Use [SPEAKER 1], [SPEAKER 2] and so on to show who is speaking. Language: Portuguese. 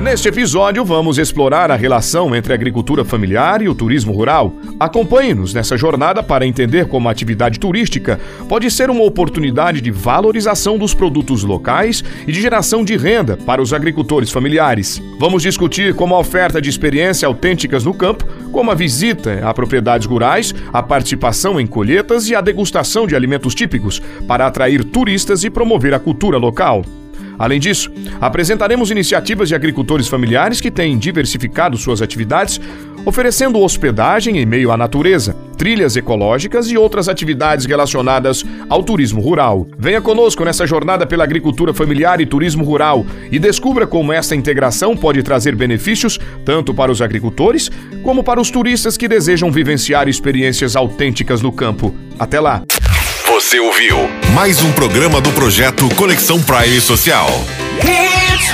[SPEAKER 1] Neste episódio, vamos explorar a relação entre a agricultura familiar e o turismo rural. Acompanhe-nos nessa jornada para entender como a atividade turística pode ser uma oportunidade de valorização dos produtos locais e de geração de renda para os agricultores familiares. Vamos discutir como a oferta de experiências autênticas no campo, como a visita a propriedades rurais, a participação em colheitas e a degustação de alimentos típicos para atrair turistas e promover a cultura local. Além disso, apresentaremos iniciativas de agricultores familiares que têm diversificado suas atividades, oferecendo hospedagem em meio à natureza, trilhas ecológicas e outras atividades relacionadas ao turismo rural. Venha conosco nessa jornada pela agricultura familiar e turismo rural e descubra como esta integração pode trazer benefícios tanto para os agricultores como para os turistas que desejam vivenciar experiências autênticas no campo. Até lá!
[SPEAKER 2] Você ouviu mais um programa do projeto Conexão Prime Social. It's